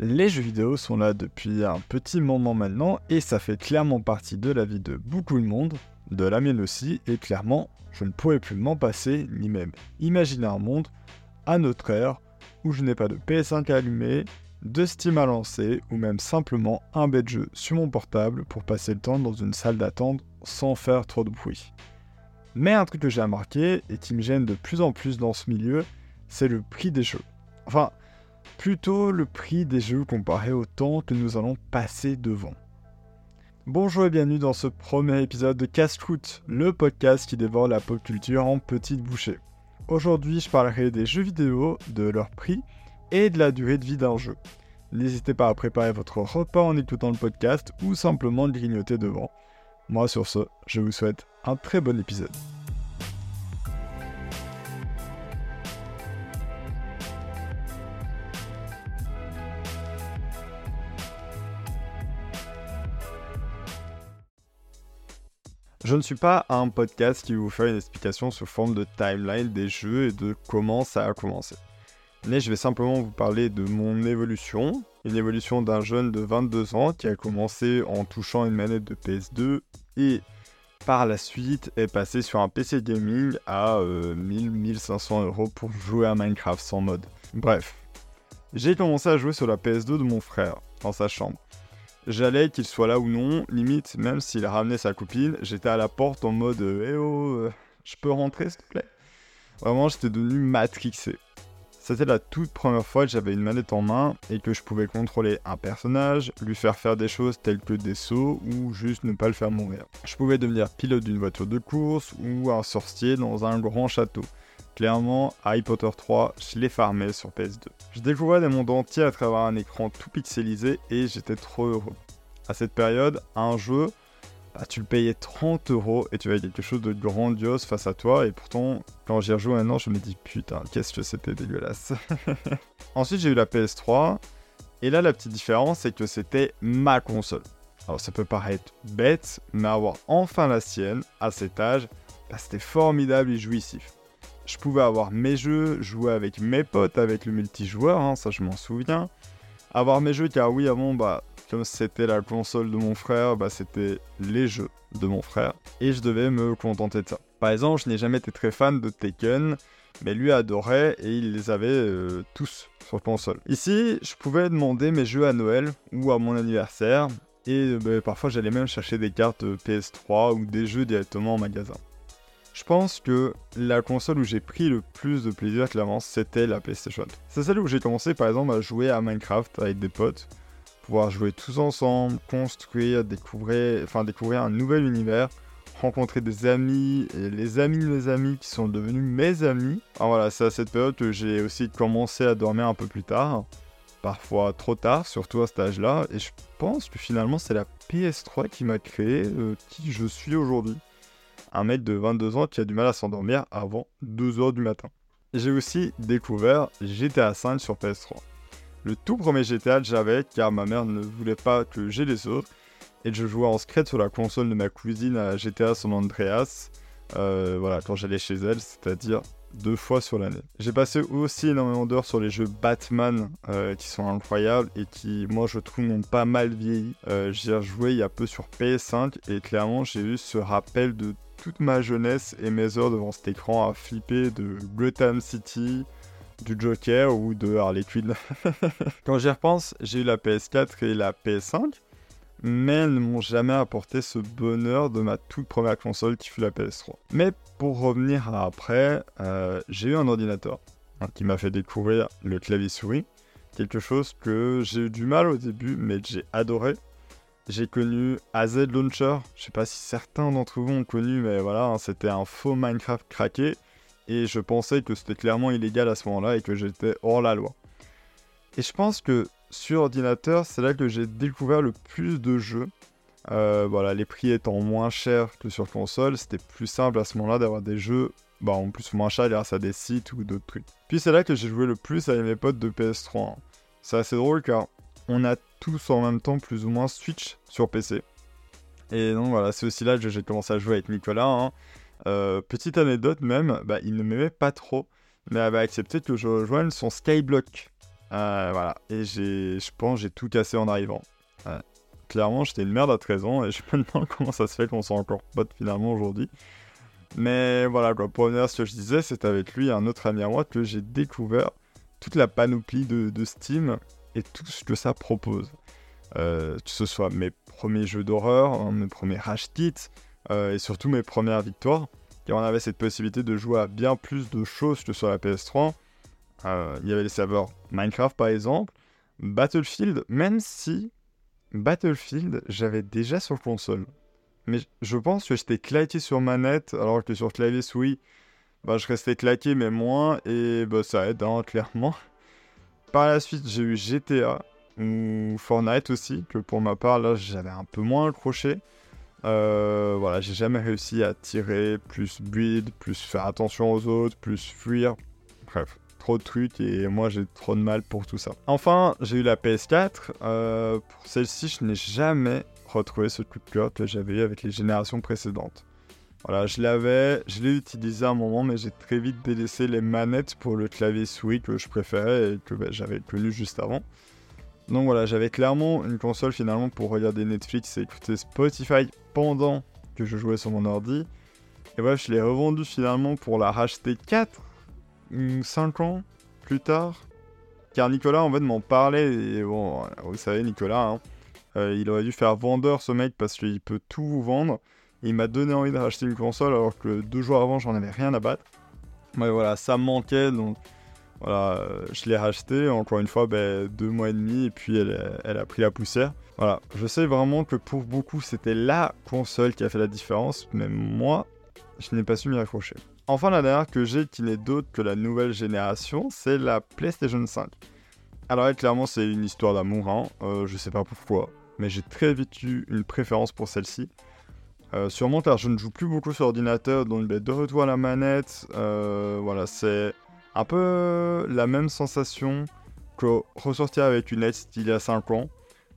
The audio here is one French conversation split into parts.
Les jeux vidéo sont là depuis un petit moment maintenant et ça fait clairement partie de la vie de beaucoup de monde, de la mienne aussi, et clairement, je ne pourrais plus m'en passer, ni même imaginer un monde à notre ère où je n'ai pas de PS5 à allumer, de Steam à lancer ou même simplement un bête jeu sur mon portable pour passer le temps dans une salle d'attente sans faire trop de bruit. Mais un truc que j'ai remarqué et qui me gêne de plus en plus dans ce milieu, c'est le prix des jeux. Enfin, plutôt le prix des jeux comparé au temps que nous allons passer devant. Bonjour et bienvenue dans ce premier épisode de Cast le podcast qui dévore la pop culture en petites bouchées. Aujourd'hui, je parlerai des jeux vidéo, de leur prix et de la durée de vie d'un jeu. N'hésitez pas à préparer votre repas en écoutant le podcast ou simplement de grignoter devant. Moi, sur ce, je vous souhaite un très bon épisode. Je ne suis pas un podcast qui vous fait une explication sous forme de timeline des jeux et de comment ça a commencé. Mais je vais simplement vous parler de mon évolution, une évolution d'un jeune de 22 ans qui a commencé en touchant une manette de PS2 et par la suite est passé sur un PC gaming à 1000-1500 euh, euros pour jouer à Minecraft sans mode. Bref, j'ai commencé à jouer sur la PS2 de mon frère dans sa chambre. J'allais qu'il soit là ou non, limite, même s'il ramenait sa copine, j'étais à la porte en mode Eh oh, euh, je peux rentrer s'il te plaît? Vraiment, j'étais devenu matrixé. C'était la toute première fois que j'avais une manette en main et que je pouvais contrôler un personnage, lui faire faire des choses telles que des sauts ou juste ne pas le faire mourir. Je pouvais devenir pilote d'une voiture de course ou un sorcier dans un grand château. Clairement, Harry Potter 3, je l'ai farmé sur PS2. Je découvrais des mondes entiers à travers un écran tout pixelisé et j'étais trop heureux. À cette période, un jeu, bah, tu le payais 30 euros et tu avais quelque chose de grandiose face à toi. Et pourtant, quand j'y rejoue maintenant, je me dis putain, qu'est-ce que c'était dégueulasse. Ensuite, j'ai eu la PS3. Et là, la petite différence, c'est que c'était ma console. Alors, ça peut paraître bête, mais avoir enfin la sienne à cet âge, bah, c'était formidable et jouissif je pouvais avoir mes jeux, jouer avec mes potes, avec le multijoueur, hein, ça je m'en souviens. Avoir mes jeux, car oui, avant, bah, comme c'était la console de mon frère, bah, c'était les jeux de mon frère. Et je devais me contenter de ça. Par exemple, je n'ai jamais été très fan de Tekken, mais lui adorait et il les avait euh, tous sur console. Ici, je pouvais demander mes jeux à Noël ou à mon anniversaire, et bah, parfois j'allais même chercher des cartes PS3 ou des jeux directement en magasin. Je pense que la console où j'ai pris le plus de plaisir, clairement, c'était la PlayStation. C'est celle où j'ai commencé, par exemple, à jouer à Minecraft avec des potes, pouvoir jouer tous ensemble, construire, découvrir, enfin, découvrir un nouvel univers, rencontrer des amis, et les amis de mes amis qui sont devenus mes amis. Alors voilà, c'est à cette période que j'ai aussi commencé à dormir un peu plus tard, parfois trop tard, surtout à cet âge-là, et je pense que finalement c'est la PS3 qui m'a créé euh, qui je suis aujourd'hui un mec de 22 ans qui a du mal à s'endormir avant 2h du matin. J'ai aussi découvert GTA V sur PS3. Le tout premier GTA que j'avais car ma mère ne voulait pas que j'ai les autres et je jouais en secret sur la console de ma cousine à GTA San Andreas. Euh, voilà, quand j'allais chez elle, c'est-à-dire deux fois sur l'année. J'ai passé aussi énormément d'heures sur les jeux Batman euh, qui sont incroyables et qui, moi, je trouve, m'ont pas mal vieilli. Euh, J'y ai rejoué il y a peu sur PS5 et clairement, j'ai eu ce rappel de toute ma jeunesse et mes heures devant cet écran à flipper de Gotham City, du Joker ou de Harley Quinn. Quand j'y repense, j'ai eu la PS4 et la PS5, mais elles ne m'ont jamais apporté ce bonheur de ma toute première console qui fut la PS3. Mais pour revenir à après, euh, j'ai eu un ordinateur hein, qui m'a fait découvrir le clavier souris, quelque chose que j'ai eu du mal au début, mais j'ai adoré j'ai connu AZ Launcher. Je sais pas si certains d'entre vous ont connu, mais voilà, hein, c'était un faux Minecraft craqué. Et je pensais que c'était clairement illégal à ce moment-là et que j'étais hors la loi. Et je pense que sur ordinateur, c'est là que j'ai découvert le plus de jeux. Euh, voilà, les prix étant moins chers que sur console, c'était plus simple à ce moment-là d'avoir des jeux bah, en plus moins chers grâce à des sites ou d'autres trucs. Puis c'est là que j'ai joué le plus avec mes potes de PS3. Hein. C'est assez drôle car on a tous en même temps plus ou moins Switch sur PC. Et donc voilà, c'est aussi là que j'ai commencé à jouer avec Nicolas. Hein. Euh, petite anecdote même, bah, il ne m'aimait pas trop, mais avait accepté que je rejoigne son Skyblock. Euh, voilà. Et j'ai, je pense j'ai tout cassé en arrivant. Clairement, j'étais une merde à 13 ans et je me demande comment ça se fait qu'on soit encore potes finalement aujourd'hui. Mais voilà. Pour revenir à ce que je disais, c'est avec lui, un autre ami à moi, que j'ai découvert toute la panoplie de, Steam et tout ce que ça propose. Euh, que ce soit mes premiers jeux d'horreur, hein, mes premiers euh, et surtout mes premières victoires. Car on avait cette possibilité de jouer à bien plus de choses que sur la PS3. Euh, il y avait les serveurs Minecraft par exemple, Battlefield, même si Battlefield j'avais déjà sur console. Mais je pense que j'étais claqué sur manette, alors que sur clavier souris, bah, je restais claqué, mais moins, et bah, ça aide, hein, clairement. Par la suite, j'ai eu GTA, ou Fortnite aussi, que pour ma part, là, j'avais un peu moins accroché. Euh, voilà, j'ai jamais réussi à tirer, plus build, plus faire attention aux autres, plus fuir. Bref, trop de trucs et moi j'ai trop de mal pour tout ça. Enfin, j'ai eu la PS4. Euh, pour celle-ci, je n'ai jamais retrouver ce coup de cœur que j'avais eu avec les générations précédentes. Voilà, je l'avais, je l'ai utilisé à un moment, mais j'ai très vite délaissé les manettes pour le clavier souris que je préférais et que bah, j'avais connu juste avant. Donc voilà, j'avais clairement une console finalement pour regarder Netflix et écouter Spotify pendant que je jouais sur mon ordi. Et bref, je l'ai revendu finalement pour la racheter 4 ou 5 ans plus tard. Car Nicolas en fait m'en parlait, et bon, vous savez Nicolas, hein, euh, il aurait dû faire vendeur ce mec parce qu'il peut tout vous vendre. Il m'a donné envie de racheter une console alors que deux jours avant j'en avais rien à battre. Mais voilà, ça me manquait donc voilà, euh, je l'ai racheté. Encore une fois, ben, deux mois et demi et puis elle, a pris la poussière. Voilà, je sais vraiment que pour beaucoup c'était la console qui a fait la différence, mais moi je n'ai pas su m'y accrocher. Enfin, la dernière que j'ai qui n'est d'autre que la nouvelle génération, c'est la PlayStation 5. Alors, elle, clairement, c'est une histoire d'amour, hein. Euh, je sais pas pourquoi mais j'ai très vite eu une préférence pour celle-ci. Euh, sûrement car je ne joue plus beaucoup sur ordinateur, donc ben, de retour à la manette, euh, voilà, c'est un peu la même sensation que ressortir avec une NES d'il y a 5 ans,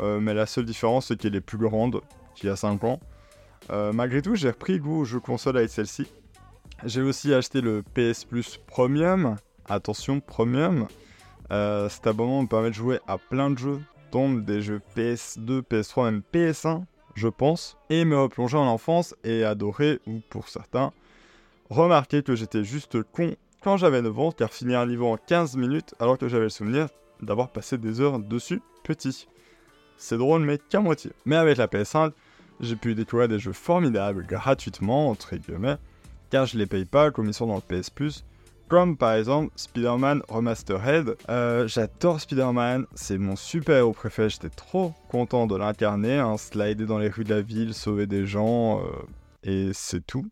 euh, mais la seule différence c'est qu'elle est plus grande qu'il y a 5 ans. malgré tout, j'ai repris goût aux jeux console avec celle-ci. J'ai aussi acheté le PS Plus Premium, attention Premium, cet abonnement me permet de jouer à plein de jeux des jeux PS2, PS3, même PS1, je pense, et me replonger en enfance et adorer, ou pour certains, remarquer que j'étais juste con quand j'avais 9 ans, car finir un niveau en 15 minutes alors que j'avais le souvenir d'avoir passé des heures dessus petit. C'est drôle, mais qu'à moitié. Mais avec la PS1, j'ai pu découvrir des jeux formidables gratuitement, entre guillemets, car je les paye pas comme ils sont dans le PS Plus, comme par exemple Spider-Man Remastered. Euh, j'adore Spider-Man, c'est mon super-héros préféré, j'étais trop content de l'incarner, hein, slider dans les rues de la ville, sauver des gens, euh, et c'est tout.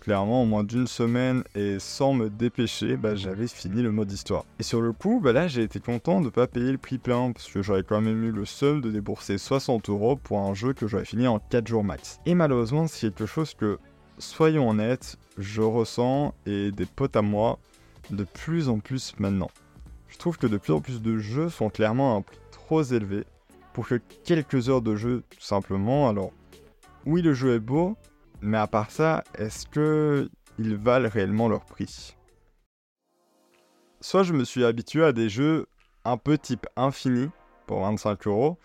Clairement, en moins d'une semaine et sans me dépêcher, bah, j'avais fini le mode histoire. Et sur le coup, bah, là j'ai été content de ne pas payer le prix plein, parce que j'aurais quand même eu le seul de débourser 60 euros pour un jeu que j'aurais fini en 4 jours max. Et malheureusement, c'est quelque chose que, soyons honnêtes, je ressens, et des potes à moi de plus en plus maintenant. Je trouve que de plus en plus de jeux sont clairement à un prix trop élevé pour que quelques heures de jeu, tout simplement. Alors, oui, le jeu est beau, mais à part ça, est-ce que ils valent réellement leur prix? Soit je me suis habitué à des jeux un peu type infini pour 25 euros,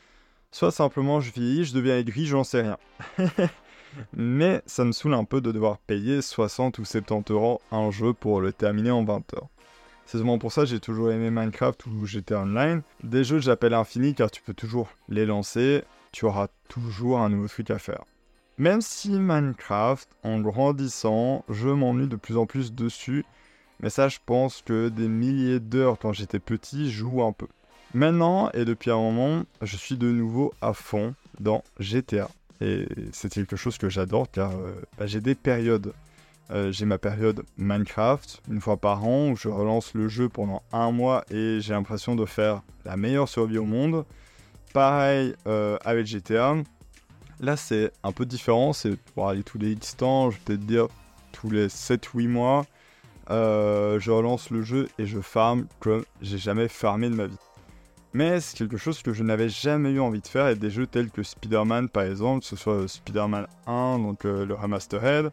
soit simplement je vieillis, je deviens aigri, j'en sais rien. mais ça me saoule un peu de devoir payer 60 ou 70 euros un jeu pour le terminer en 20 heures. C'est souvent pour ça que j'ai toujours aimé Minecraft ou j'étais online. Des jeux que j'appelle infinis car tu peux toujours les lancer, tu auras toujours un nouveau truc à faire. Même si Minecraft, en grandissant, je m'ennuie de plus en plus dessus, mais ça je pense que des milliers d'heures quand j'étais petit joue un peu. Maintenant, et depuis un moment, je suis de nouveau à fond dans GTA. Et c'est quelque chose que j'adore car euh, bah, j'ai des périodes. Euh, j'ai ma période Minecraft, une fois par an, où je relance le jeu pendant un mois et j'ai l'impression de faire la meilleure survie au monde. Pareil euh, avec GTA. Là, c'est un peu différent. C'est pour aller tous les X temps, je vais peut-être dire tous les 7-8 mois. je relance le jeu et je farm comme j'ai jamais farmé de ma vie. Mais c'est quelque chose que je n'avais jamais eu envie de faire et des jeux tels que Spider-Man par exemple, que ce soit Spider-Man 1, donc euh, le Remastered,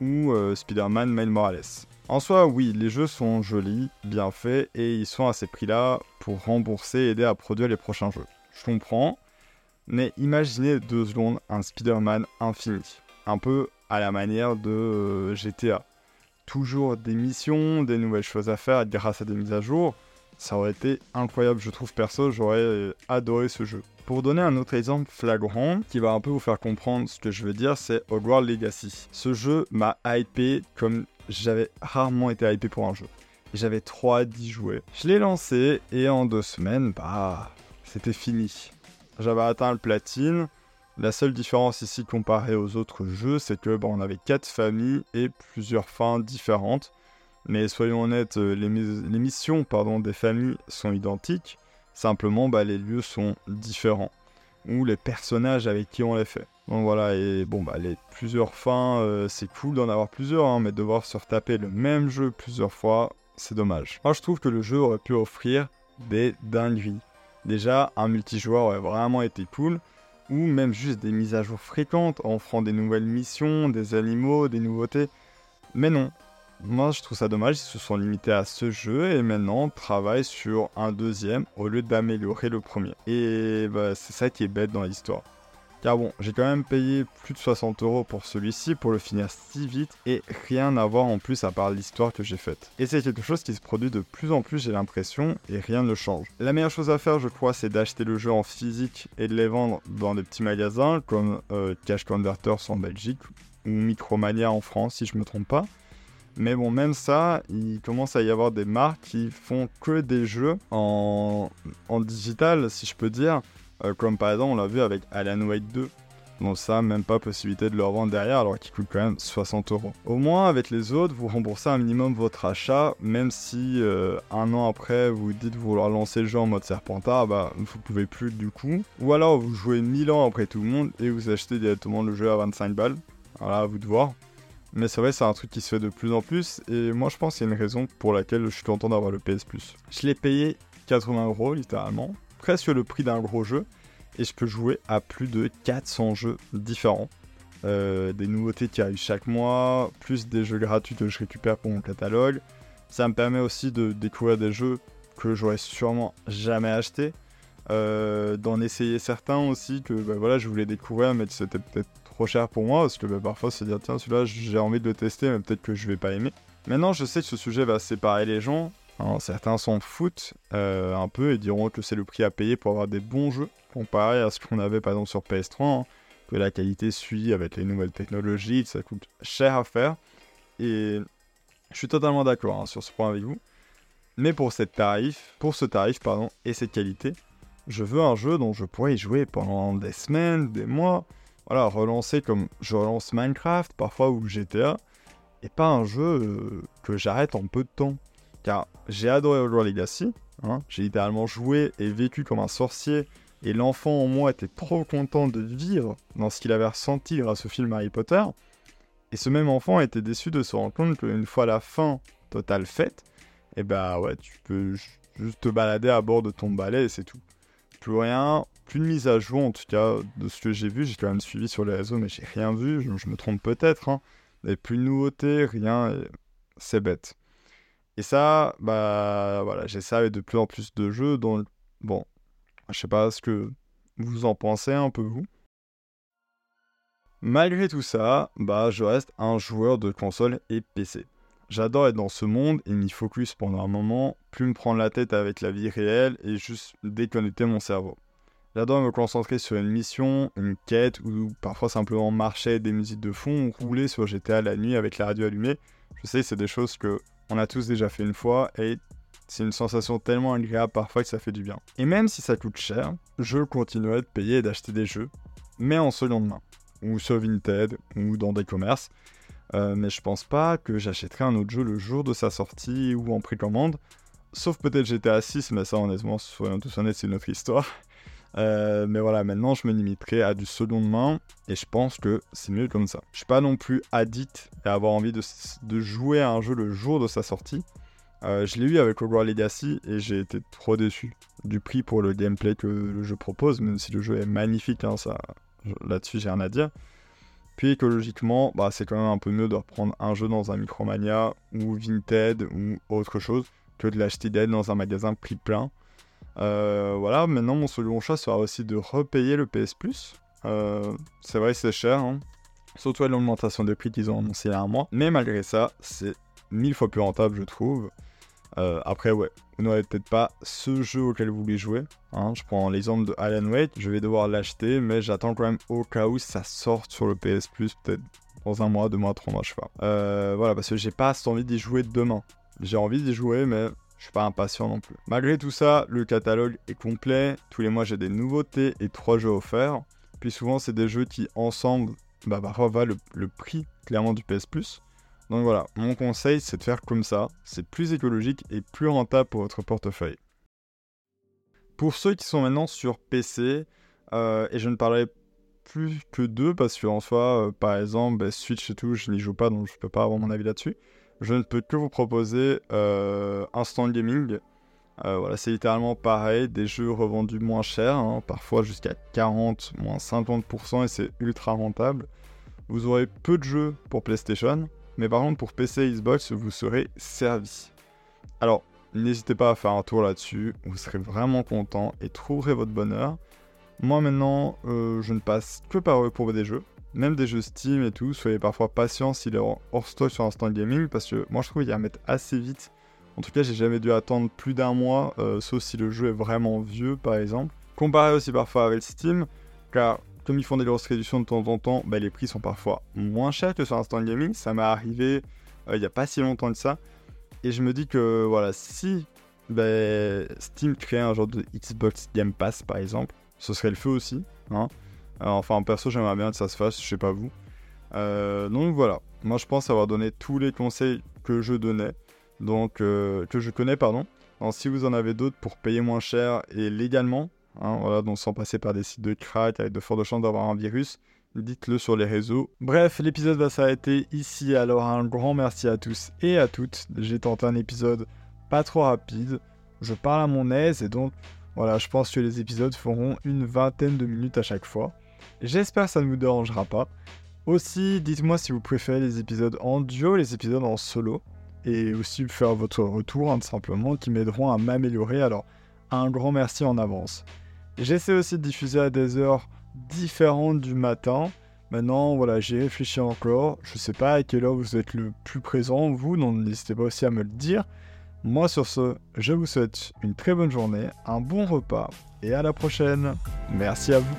ou euh, Spider-Man Miles Morales. En soi, oui, les jeux sont jolis, bien faits, et ils sont à ces prix-là pour rembourser et aider à produire les prochains jeux. Je comprends, mais imaginez deux secondes un Spider-Man infini, un peu à la manière de euh, GTA. Toujours des missions, des nouvelles choses à faire grâce à des mises à jour. Ça aurait été incroyable, je trouve perso, j'aurais adoré ce jeu. Pour donner un autre exemple flagrant qui va un peu vous faire comprendre ce que je veux dire, c'est Hogwarts Legacy. Ce jeu m'a hypé comme j'avais rarement été hypé pour un jeu. J'avais trop hâte d'y. Je l'ai lancé et en deux semaines, bah, c'était fini. J'avais atteint le platine. La seule différence ici comparée aux autres jeux, c'est que bah, on avait quatre familles et plusieurs fins différentes. Mais soyons honnêtes, euh, les, missions pardon, des familles sont identiques. Simplement, bah, les lieux sont différents. Ou les personnages avec qui on les fait. Donc voilà, et bon, bah, les plusieurs fins, euh, c'est cool d'en avoir plusieurs, hein, mais devoir se retaper le même jeu plusieurs fois, c'est dommage. Moi, je trouve que le jeu aurait pu offrir des dingueries. Déjà, un multijoueur aurait vraiment été cool, ou même juste des mises à jour fréquentes en offrant des nouvelles missions, des animaux, des nouveautés. Mais non, moi je trouve ça dommage, ils se sont limités à ce jeu et maintenant travaillent sur un deuxième au lieu d'améliorer le premier. Et bah, c'est ça qui est bête dans l'histoire. Car bon, j'ai quand même payé plus de 60 euros pour celui-ci pour le finir si vite et rien à voir en plus à part l'histoire que j'ai faite. Et c'est quelque chose qui se produit de plus en plus, j'ai l'impression, et rien ne change. La meilleure chose à faire, je crois, c'est d'acheter le jeu en physique et de les vendre dans des petits magasins comme euh, Cash Converters en Belgique ou Micromania en France, si je me trompe pas. Mais bon, même ça, il commence à y avoir des marques qui font que des jeux en, en digital, si je peux dire. Euh, comme par exemple, on l'a vu avec Alan Wake 2. Donc ça, même pas possibilité de le revendre derrière alors qu'il coûte quand même 60 euros. Au moins, avec les autres, vous remboursez un minimum votre achat, même si euh, un an après, vous dites vouloir lancer le jeu en mode Serpentard, bah vous pouvez plus du coup. Ou alors vous jouez 1000 ans après tout le monde et vous achetez directement le jeu à 25 balles. Voilà, à vous de voir. Mais c'est vrai, c'est un truc qui se fait de plus en plus. Et moi, je pense qu'il y a une raison pour laquelle je suis content d'avoir le PS Plus. Je l'ai payé 80 euros, littéralement. Presque le prix d'un gros jeu. Et je peux jouer à plus de 400 jeux différents. Euh, des nouveautés qui arrivent chaque mois, plus des jeux gratuits que je récupère pour mon catalogue. Ça me permet aussi de découvrir des jeux que j'aurais sûrement jamais achetés. Euh, d'en essayer certains aussi que bah, je voulais découvrir, mais c'était peut-être trop cher pour moi, parce que bah, parfois se dire tiens celui-là j'ai envie de le tester, mais peut-être que je vais pas aimer. Maintenant je sais que ce sujet va séparer les gens. Hein, certains s'en foutent euh, un peu et diront que c'est le prix à payer pour avoir des bons jeux, comparé à ce qu'on avait par exemple sur PS3, hein, que la qualité suit avec les nouvelles technologies, ça coûte cher à faire. Et je suis totalement d'accord hein, sur ce point avec vous. Mais pour cette tarif, pour ce tarif pardon, et cette qualité, je veux un jeu dont je pourrais y jouer pendant des semaines, des mois, voilà, relancer comme je relance Minecraft parfois ou GTA, et pas un jeu euh, que j'arrête en peu de temps. Car j'ai adoré Hogwarts Legacy, hein, j'ai littéralement joué et vécu comme un sorcier, et l'enfant en moi était trop content de vivre dans ce qu'il avait ressenti grâce au film Harry Potter, et ce même enfant était déçu de se rendre compte qu'une fois la fin totale faite, et eh bah ouais, tu peux juste te balader à bord de ton balai et c'est tout. Plus rien, plus de mise à jour, en tout cas, de ce que j'ai vu. J'ai quand même suivi sur les réseaux, mais j'ai rien vu. Je, me trompe peut-être. Hein. Et plus de nouveautés, rien. C'est bête. Et ça, bah voilà, j'ai ça avec de plus en plus de jeux. Donc, bon, je sais pas ce que vous en pensez un peu, vous. Malgré tout ça, bah je reste un joueur de console et PC. J'adore être dans ce monde et m'y focus pendant un moment, plus me prendre la tête avec la vie réelle et juste déconnecter mon cerveau. J'adore me concentrer sur une mission, une quête, ou parfois simplement marcher des musiques de fond ou rouler sur GTA la nuit avec la radio allumée. Je sais, c'est des choses que on a tous déjà fait une fois et c'est une sensation tellement agréable parfois que ça fait du bien. Et même si ça coûte cher, je continuerai de payer et d'acheter des jeux, mais en seconde main, ou sur Vinted, ou dans des commerces. Euh, mais je pense pas que j'achèterai un autre jeu le jour de sa sortie ou en précommande. Sauf peut-être GTA 6, mais ça honnêtement, soyons tous honnêtes, c'est une autre histoire. Euh, mais voilà, maintenant je me limiterai à du seconde main et je pense que c'est mieux comme ça. Je suis pas non plus addict et avoir envie de, jouer à un jeu le jour de sa sortie. Euh, je l'ai eu avec Hogwarts Legacy et j'ai été trop déçu du prix pour le gameplay que le jeu propose, même si le jeu est magnifique, hein, là-dessus j'ai rien à dire. Puis écologiquement, bah, c'est quand même un peu mieux de reprendre un jeu dans un Micromania ou Vinted ou autre chose que de l'acheter dans un magasin prix plein. Euh, voilà, maintenant mon second choix sera aussi de repayer le PS Plus. Euh, c'est vrai, c'est cher, hein. surtout à l'augmentation de prix qu'ils ont annoncé il y a un mois. Mais malgré ça, c'est mille fois plus rentable, je trouve. Euh, après, ouais, vous n'aurez peut-être pas ce jeu auquel vous voulez jouer. Hein. Je prends l'exemple de Alan Wake, je vais devoir l'acheter, mais j'attends quand même au cas où ça sorte sur le PS Plus, peut-être dans un mois, deux mois, trois mois, je sais pas. Voilà, parce que j'ai pas envie d'y jouer demain. J'ai envie d'y jouer, mais je suis pas impatient non plus. Malgré tout ça, le catalogue est complet. Tous les mois, j'ai des nouveautés et trois jeux offerts. Puis souvent, c'est des jeux qui, ensemble, bah, parfois valent le prix clairement du PS Plus. Donc voilà, mon conseil c'est de faire comme ça, c'est plus écologique et plus rentable pour votre portefeuille. Pour ceux qui sont maintenant sur PC, euh, et je ne parlerai plus que d'eux parce qu'en soi, euh, par exemple, bah, Switch et tout, je n'y joue pas donc je ne peux pas avoir mon avis là-dessus. Je ne peux que vous proposer euh, Instant Gaming. voilà, c'est littéralement pareil, des jeux revendus moins cher, hein, parfois jusqu'à 40, moins 50% et c'est ultra rentable. Vous aurez peu de jeux pour PlayStation, mais par contre, pour PC et Xbox, vous serez servi. Alors, n'hésitez pas à faire un tour là-dessus, vous serez vraiment content et trouverez votre bonheur. Moi maintenant, euh, je ne passe que par eux pour des jeux, même des jeux Steam et tout. Soyez parfois patient s'il est hors stock sur Instant Gaming, parce que moi je trouve qu'il y a à mettre assez vite. En tout cas, j'ai jamais dû attendre plus d'un mois, euh, sauf si le jeu est vraiment vieux par exemple. Comparé aussi parfois avec Steam, car comme ils font des grosses réductions de temps en temps, bah, les prix sont parfois moins chers que sur Instant Gaming. Ça m'est arrivé euh, il n'y a pas si longtemps que ça. Et je me dis que voilà, si bah, Steam crée un genre de Xbox Game Pass par exemple, ce serait le feu aussi. Hein. Enfin, perso, j'aimerais bien que ça se fasse, je sais pas vous. Euh, donc voilà, moi je pense avoir donné tous les conseils que je donnais, donc euh, que je connais, pardon. Si vous en avez d'autres pour payer moins cher et légalement, Hein, voilà, donc sans passer par des sites de crack avec de fortes chances d'avoir un virus, dites-le sur les réseaux. Bref, l'épisode va s'arrêter ici, alors un grand merci à tous et à toutes. J'ai tenté un épisode pas trop rapide, je parle à mon aise et donc voilà, je pense que les épisodes feront une vingtaine de minutes à chaque fois. J'espère que ça ne vous dérangera pas. Aussi, dites-moi si vous préférez les épisodes en duo, les épisodes en solo, et aussi faire votre retour, hein, simplement, qui m'aideront à m'améliorer. Alors, un grand merci en avance. J'essaie aussi de diffuser à des heures différentes du matin. Maintenant, voilà, j'ai réfléchi encore. Je sais pas à quelle heure vous êtes le plus présent, vous, donc n'hésitez pas aussi à me le dire. Moi, sur ce, je vous souhaite une très bonne journée, un bon repas et à la prochaine. Merci à vous.